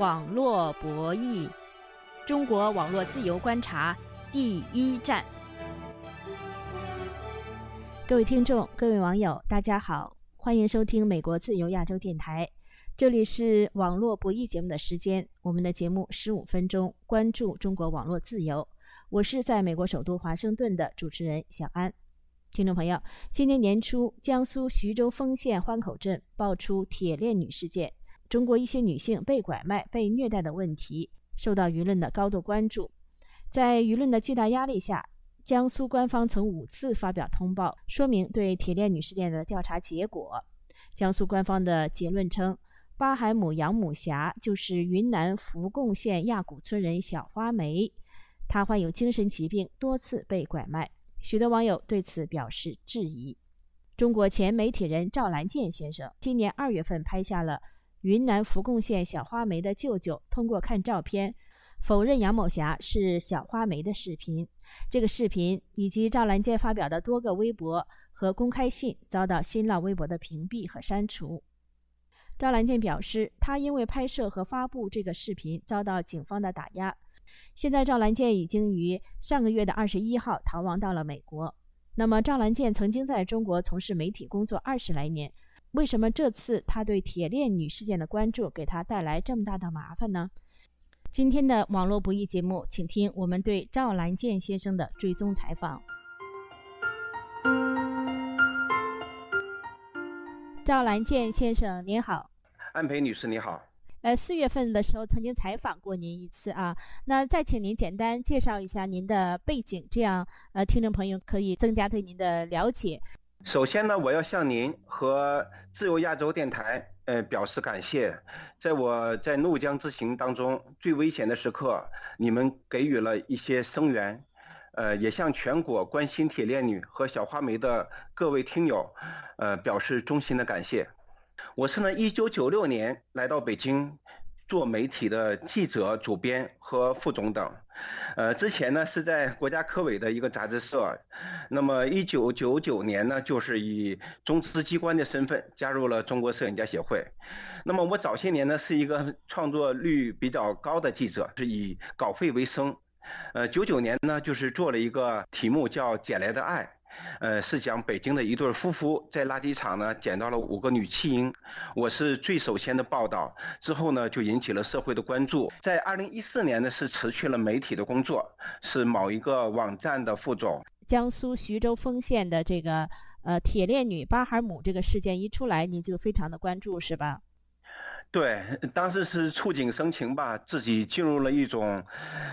网络博弈，中国网络自由观察第一站。各位听众，各位网友，大家好，欢迎收听美国自由亚洲电台。这里是网络博弈节目的时间，我们的节目十五分钟，关注中国网络自由。我是在美国首都华盛顿的主持人小安。听众朋友，今年年初，江苏徐州丰县欢口镇爆出铁链女事件，中国一些女性被拐卖、被虐待的问题受到舆论的高度关注。在舆论的巨大压力下，江苏官方曾五次发表通报，说明对铁链女事件的调查结果。江苏官方的结论称，巴海姆杨母霞就是云南扶贡县亚古村人小花梅，她患有精神疾病，多次被拐卖。许多网友对此表示质疑。中国前媒体人赵兰健先生今年二月份拍下了云南扶贡县小花梅的舅舅通过看照片否认杨某霞是小花梅的视频。这个视频以及赵兰健发表的多个微博和公开信遭到新浪微博的屏蔽和删除。赵兰健表示，他因为拍摄和发布这个视频遭到警方的打压。现在赵兰健已经于上个月的二十一号逃亡到了美国。那么赵兰健曾经在中国从事媒体工作二十来年，为什么这次他对铁链女事件的关注给他带来这么大的麻烦呢？今天的网络不易节目，请听我们对赵兰健先生的追踪采访。赵兰健先生您好，安培女士你好。呃，四月份的时候曾经采访过您一次啊，那再请您简单介绍一下您的背景，这样呃，听众朋友可以增加对您的了解。首先呢，我要向您和自由亚洲电台呃表示感谢，在我在怒江之行当中最危险的时刻，你们给予了一些声援，呃，也向全国关心铁链女和小花梅的各位听友，呃，表示衷心的感谢。我是呢，一九九六年来到北京做媒体的记者、主编和副总等。呃，之前呢是在国家科委的一个杂志社。那么一九九九年呢，就是以中资机关的身份加入了中国摄影家协会。那么我早些年呢是一个创作率比较高的记者，是以稿费为生。呃，九九年呢就是做了一个题目叫《捡来的爱》。呃，是讲北京的一对夫妇在垃圾场呢捡到了五个女弃婴，我是最首先的报道，之后呢就引起了社会的关注。在二零一四年呢是辞去了媒体的工作，是某一个网站的副总。江苏徐州丰县的这个呃铁链女巴海姆这个事件一出来，你就非常的关注是吧？对，当时是触景生情吧，自己进入了一种，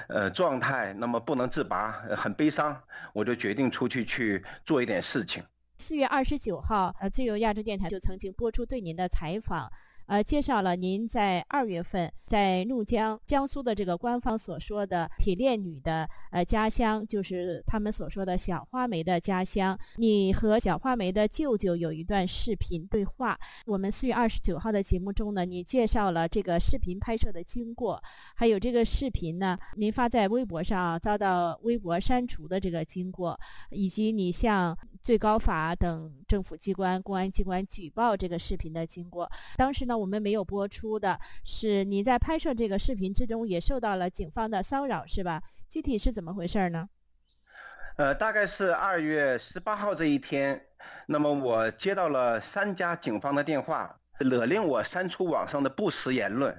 呃状态，那么不能自拔，很悲伤，我就决定出去去做一点事情。四月二十九号，呃，自由亚洲电台就曾经播出对您的采访。呃，介绍了您在二月份在怒江，江苏的这个官方所说的铁链女的呃家乡，就是他们所说的小花梅的家乡。你和小花梅的舅舅有一段视频对话。我们四月二十九号的节目中呢，你介绍了这个视频拍摄的经过，还有这个视频呢，您发在微博上遭到微博删除的这个经过，以及你向最高法等政府机关、公安机关举报这个视频的经过。当时呢。我们没有播出的是你在拍摄这个视频之中也受到了警方的骚扰，是吧？具体是怎么回事呢？呃，大概是二月十八号这一天，那么我接到了三家警方的电话，勒令我删除网上的不实言论。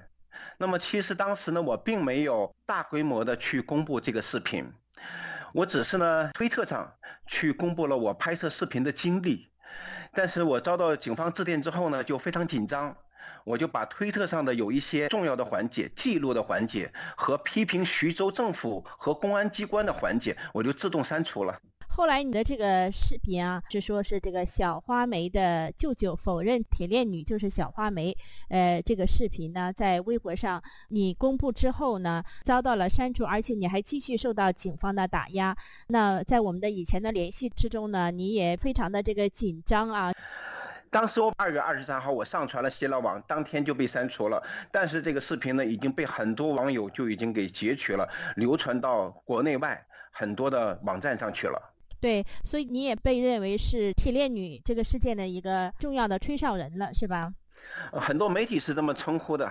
那么其实当时呢，我并没有大规模的去公布这个视频，我只是呢推特上去公布了我拍摄视频的经历。但是我遭到警方致电之后呢，就非常紧张。我就把推特上的有一些重要的环节、记录的环节和批评徐州政府和公安机关的环节，我就自动删除了。后来你的这个视频啊，是说是这个小花梅的舅舅否认铁链女就是小花梅，呃，这个视频呢，在微博上你公布之后呢，遭到了删除，而且你还继续受到警方的打压。那在我们的以前的联系之中呢，你也非常的这个紧张啊。当时我二月二十三号我上传了新浪网，当天就被删除了。但是这个视频呢，已经被很多网友就已经给截取了，流传到国内外很多的网站上去了。对，所以你也被认为是铁链女这个事件的一个重要的吹哨人了，是吧？很多媒体是这么称呼的。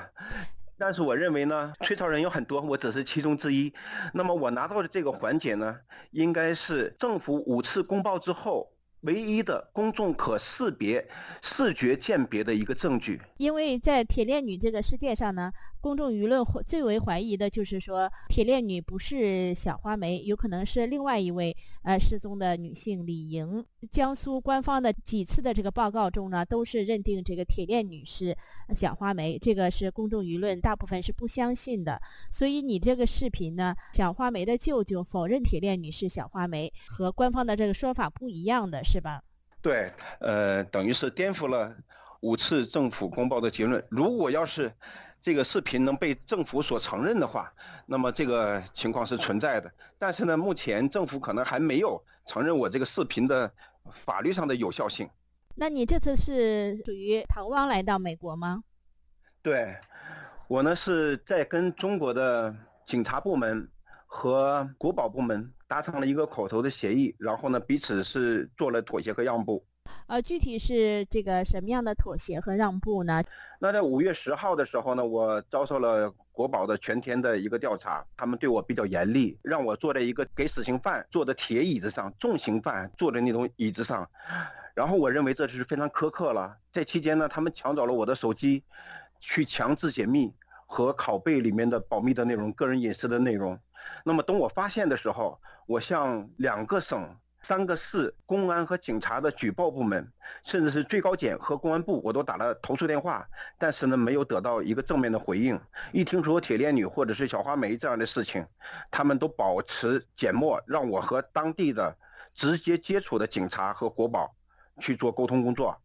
但是我认为呢，吹哨人有很多，我只是其中之一。那么我拿到的这个环节呢，应该是政府五次公报之后。唯一的公众可识别、视觉鉴别的一个证据，因为在铁链女这个世界上呢，公众舆论最为怀疑的就是说，铁链女不是小花梅，有可能是另外一位呃失踪的女性李莹。江苏官方的几次的这个报告中呢，都是认定这个铁链女是小花梅，这个是公众舆论大部分是不相信的。所以你这个视频呢，小花梅的舅舅否认铁链女是小花梅，和官方的这个说法不一样的。是吧？对，呃，等于是颠覆了五次政府公报的结论。如果要是这个视频能被政府所承认的话，那么这个情况是存在的。但是呢，目前政府可能还没有承认我这个视频的法律上的有效性。那你这次是属于逃亡来到美国吗？对，我呢是在跟中国的警察部门和国保部门。达成了一个口头的协议，然后呢，彼此是做了妥协和让步。呃，具体是这个什么样的妥协和让步呢？那在五月十号的时候呢，我遭受了国保的全天的一个调查，他们对我比较严厉，让我坐在一个给死刑犯坐的铁椅子上，重刑犯坐的那种椅子上。然后我认为这是非常苛刻了。这期间呢，他们抢走了我的手机，去强制解密和拷贝里面的保密的内容、个人隐私的内容。那么等我发现的时候，我向两个省、三个市公安和警察的举报部门，甚至是最高检和公安部，我都打了投诉电话，但是呢，没有得到一个正面的回应。一听说铁链女或者是小花梅这样的事情，他们都保持缄默，让我和当地的直接接触的警察和国保去做沟通工作。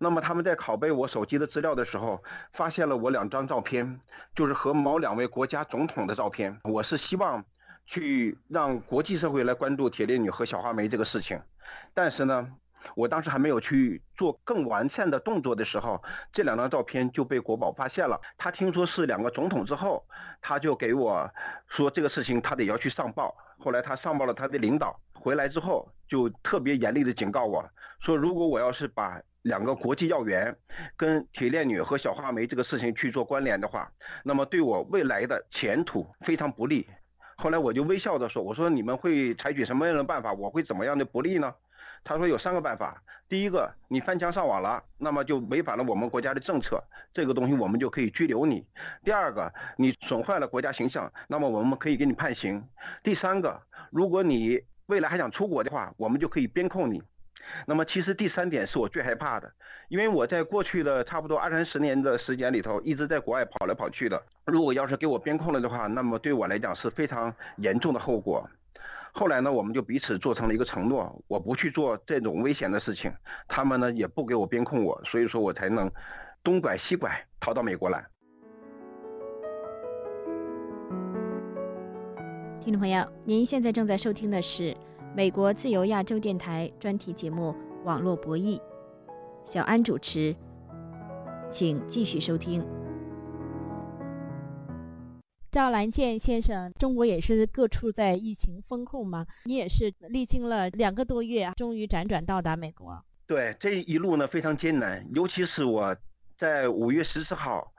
那么他们在拷贝我手机的资料的时候，发现了我两张照片，就是和某两位国家总统的照片。我是希望去让国际社会来关注铁链女和小花梅这个事情，但是呢，我当时还没有去做更完善的动作的时候，这两张照片就被国宝发现了。他听说是两个总统之后，他就给我说这个事情他得要去上报。后来他上报了他的领导，回来之后就特别严厉的警告我说，如果我要是把两个国际要员跟铁链女和小花梅这个事情去做关联的话，那么对我未来的前途非常不利。后来我就微笑着说：“我说你们会采取什么样的办法？我会怎么样的不利呢？”他说有三个办法。第一个，你翻墙上网了，那么就违反了我们国家的政策，这个东西我们就可以拘留你。第二个，你损坏了国家形象，那么我们可以给你判刑。第三个，如果你未来还想出国的话，我们就可以边控你。那么其实第三点是我最害怕的，因为我在过去的差不多二三十年的时间里头，一直在国外跑来跑去的。如果要是给我编控了的话，那么对我来讲是非常严重的后果。后来呢，我们就彼此做成了一个承诺，我不去做这种危险的事情，他们呢也不给我编控我，所以说我才能东拐西拐逃到美国来。听众朋友，您现在正在收听的是。美国自由亚洲电台专题节目《网络博弈》，小安主持，请继续收听。赵兰健先生，中国也是各处在疫情封控吗？你也是历经了两个多月，终于辗转到达美国。对，这一路呢非常艰难，尤其是我在五月十四号，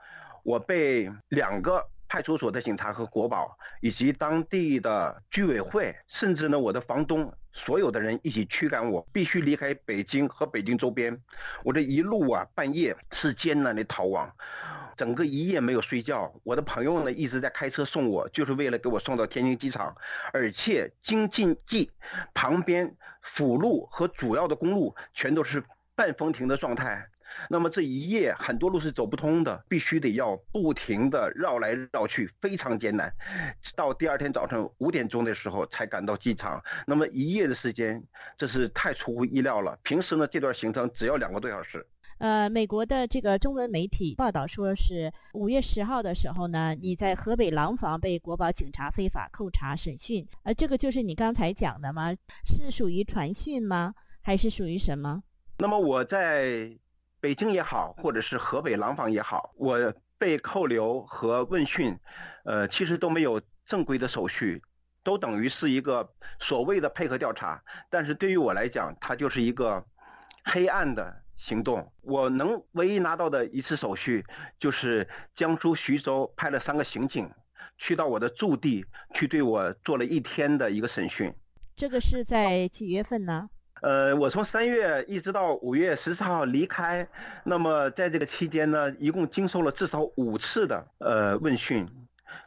我被两个。派出所的警察和国保，以及当地的居委会，甚至呢我的房东，所有的人一起驱赶我，必须离开北京和北京周边。我这一路啊，半夜是艰难的逃亡，整个一夜没有睡觉。我的朋友呢一直在开车送我，就是为了给我送到天津机场。而且京津冀旁边辅路和主要的公路全都是半封停的状态。那么这一夜很多路是走不通的，必须得要不停的绕来绕去，非常艰难。到第二天早晨五点钟的时候才赶到机场。那么一夜的时间，这是太出乎意料了。平时呢，这段行程只要两个多小时。呃，美国的这个中文媒体报道说是五月十号的时候呢，你在河北廊坊被国保警察非法扣查审讯。呃，这个就是你刚才讲的吗？是属于传讯吗？还是属于什么？那么我在。北京也好，或者是河北廊坊也好，我被扣留和问讯，呃，其实都没有正规的手续，都等于是一个所谓的配合调查。但是对于我来讲，它就是一个黑暗的行动。我能唯一拿到的一次手续，就是江苏徐州派了三个刑警，去到我的驻地去对我做了一天的一个审讯。这个是在几月份呢？呃，我从三月一直到五月十四号离开，那么在这个期间呢，一共经受了至少五次的呃问讯。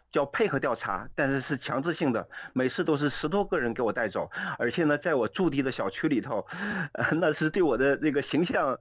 叫配合调查，但是是强制性的，每次都是十多个人给我带走，而且呢，在我驻地的小区里头，呃，那是对我的这个形象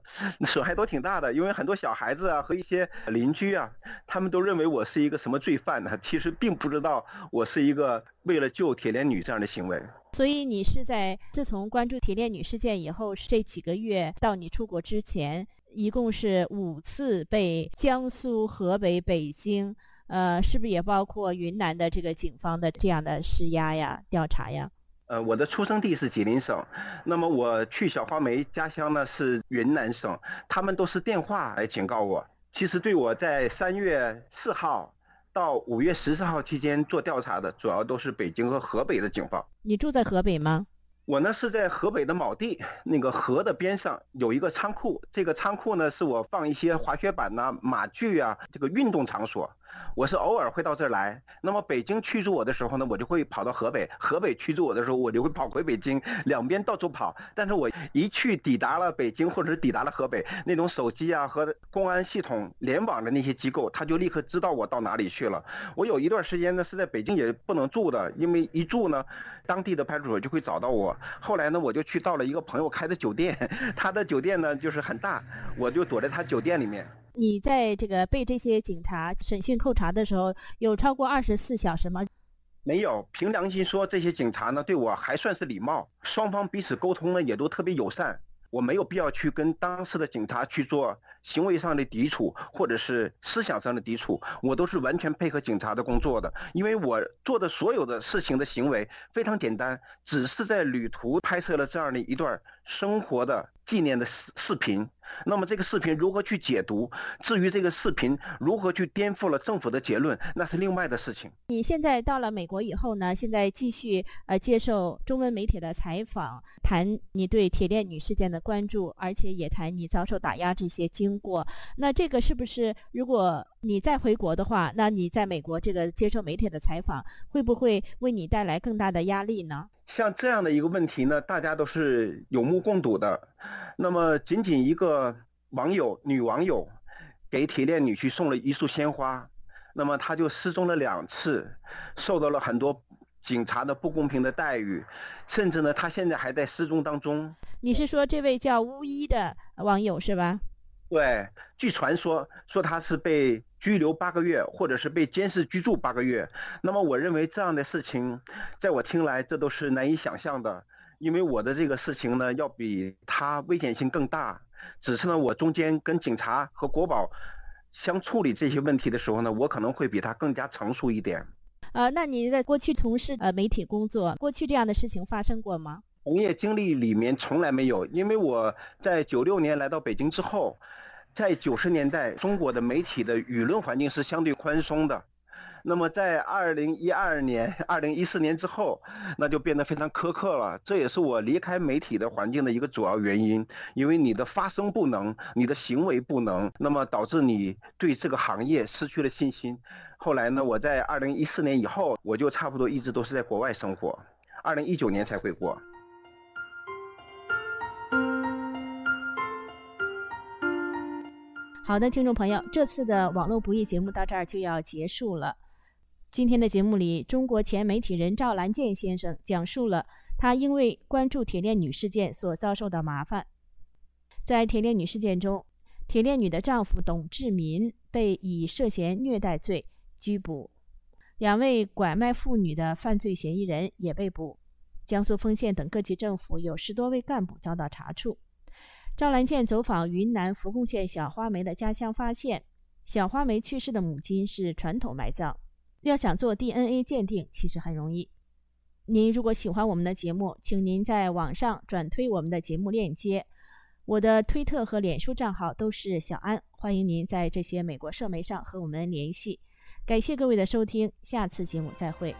损害都挺大的，因为很多小孩子啊和一些邻居啊，他们都认为我是一个什么罪犯呢？其实并不知道我是一个为了救铁链女这样的行为。所以你是在自从关注铁链女事件以后，这几个月到你出国之前，一共是五次被江苏、河北、北京。呃，是不是也包括云南的这个警方的这样的施压呀、调查呀？呃，我的出生地是吉林省，那么我去小花梅家乡呢是云南省，他们都是电话来警告我。其实对我在三月四号到五月十四号期间做调查的，主要都是北京和河北的警方。你住在河北吗？我呢是在河北的某地，那个河的边上有一个仓库，这个仓库呢是我放一些滑雪板呐、马具啊，这个运动场所。我是偶尔会到这儿来，那么北京驱逐我的时候呢，我就会跑到河北；河北驱逐我的时候，我就会跑回北京，两边到处跑。但是我一去抵达了北京，或者是抵达了河北，那种手机啊和公安系统联网的那些机构，他就立刻知道我到哪里去了。我有一段时间呢是在北京也不能住的，因为一住呢，当地的派出所就会找到我。后来呢，我就去到了一个朋友开的酒店，他的酒店呢就是很大，我就躲在他酒店里面。你在这个被这些警察审讯扣查的时候，有超过二十四小时吗？没有。凭良心说，这些警察呢对我还算是礼貌，双方彼此沟通呢也都特别友善。我没有必要去跟当时的警察去做行为上的抵触，或者是思想上的抵触，我都是完全配合警察的工作的。因为我做的所有的事情的行为非常简单，只是在旅途拍摄了这样的一段生活的纪念的视视频。那么这个视频如何去解读？至于这个视频如何去颠覆了政府的结论，那是另外的事情。你现在到了美国以后呢？现在继续呃接受中文媒体的采访，谈你对铁链女事件的关注，而且也谈你遭受打压这些经过。那这个是不是如果你再回国的话，那你在美国这个接受媒体的采访，会不会为你带来更大的压力呢？像这样的一个问题呢，大家都是有目共睹的。那么，仅仅一个网友，女网友，给铁链女婿送了一束鲜花，那么她就失踪了两次，受到了很多警察的不公平的待遇，甚至呢，她现在还在失踪当中。你是说这位叫巫医的网友是吧？对，据传说说他是被。拘留八个月，或者是被监视居住八个月，那么我认为这样的事情，在我听来，这都是难以想象的。因为我的这个事情呢，要比他危险性更大。只是呢，我中间跟警察和国宝相处理这些问题的时候呢，我可能会比他更加成熟一点。呃，那您在过去从事呃媒体工作，过去这样的事情发生过吗？从业经历里面从来没有，因为我在九六年来到北京之后。在九十年代，中国的媒体的舆论环境是相对宽松的。那么，在二零一二年、二零一四年之后，那就变得非常苛刻了。这也是我离开媒体的环境的一个主要原因。因为你的发声不能，你的行为不能，那么导致你对这个行业失去了信心。后来呢，我在二零一四年以后，我就差不多一直都是在国外生活，二零一九年才回国。好的，听众朋友，这次的网络不易节目到这儿就要结束了。今天的节目里，中国前媒体人赵兰健先生讲述了他因为关注铁链女事件所遭受的麻烦。在铁链女事件中，铁链女的丈夫董志民被以涉嫌虐待罪拘捕，两位拐卖妇女的犯罪嫌疑人也被捕。江苏丰县等各级政府有十多位干部遭到查处。赵兰健走访云南福贡县小花梅的家乡，发现小花梅去世的母亲是传统埋葬。要想做 DNA 鉴定，其实很容易。您如果喜欢我们的节目，请您在网上转推我们的节目链接。我的推特和脸书账号都是小安，欢迎您在这些美国社媒上和我们联系。感谢各位的收听，下次节目再会。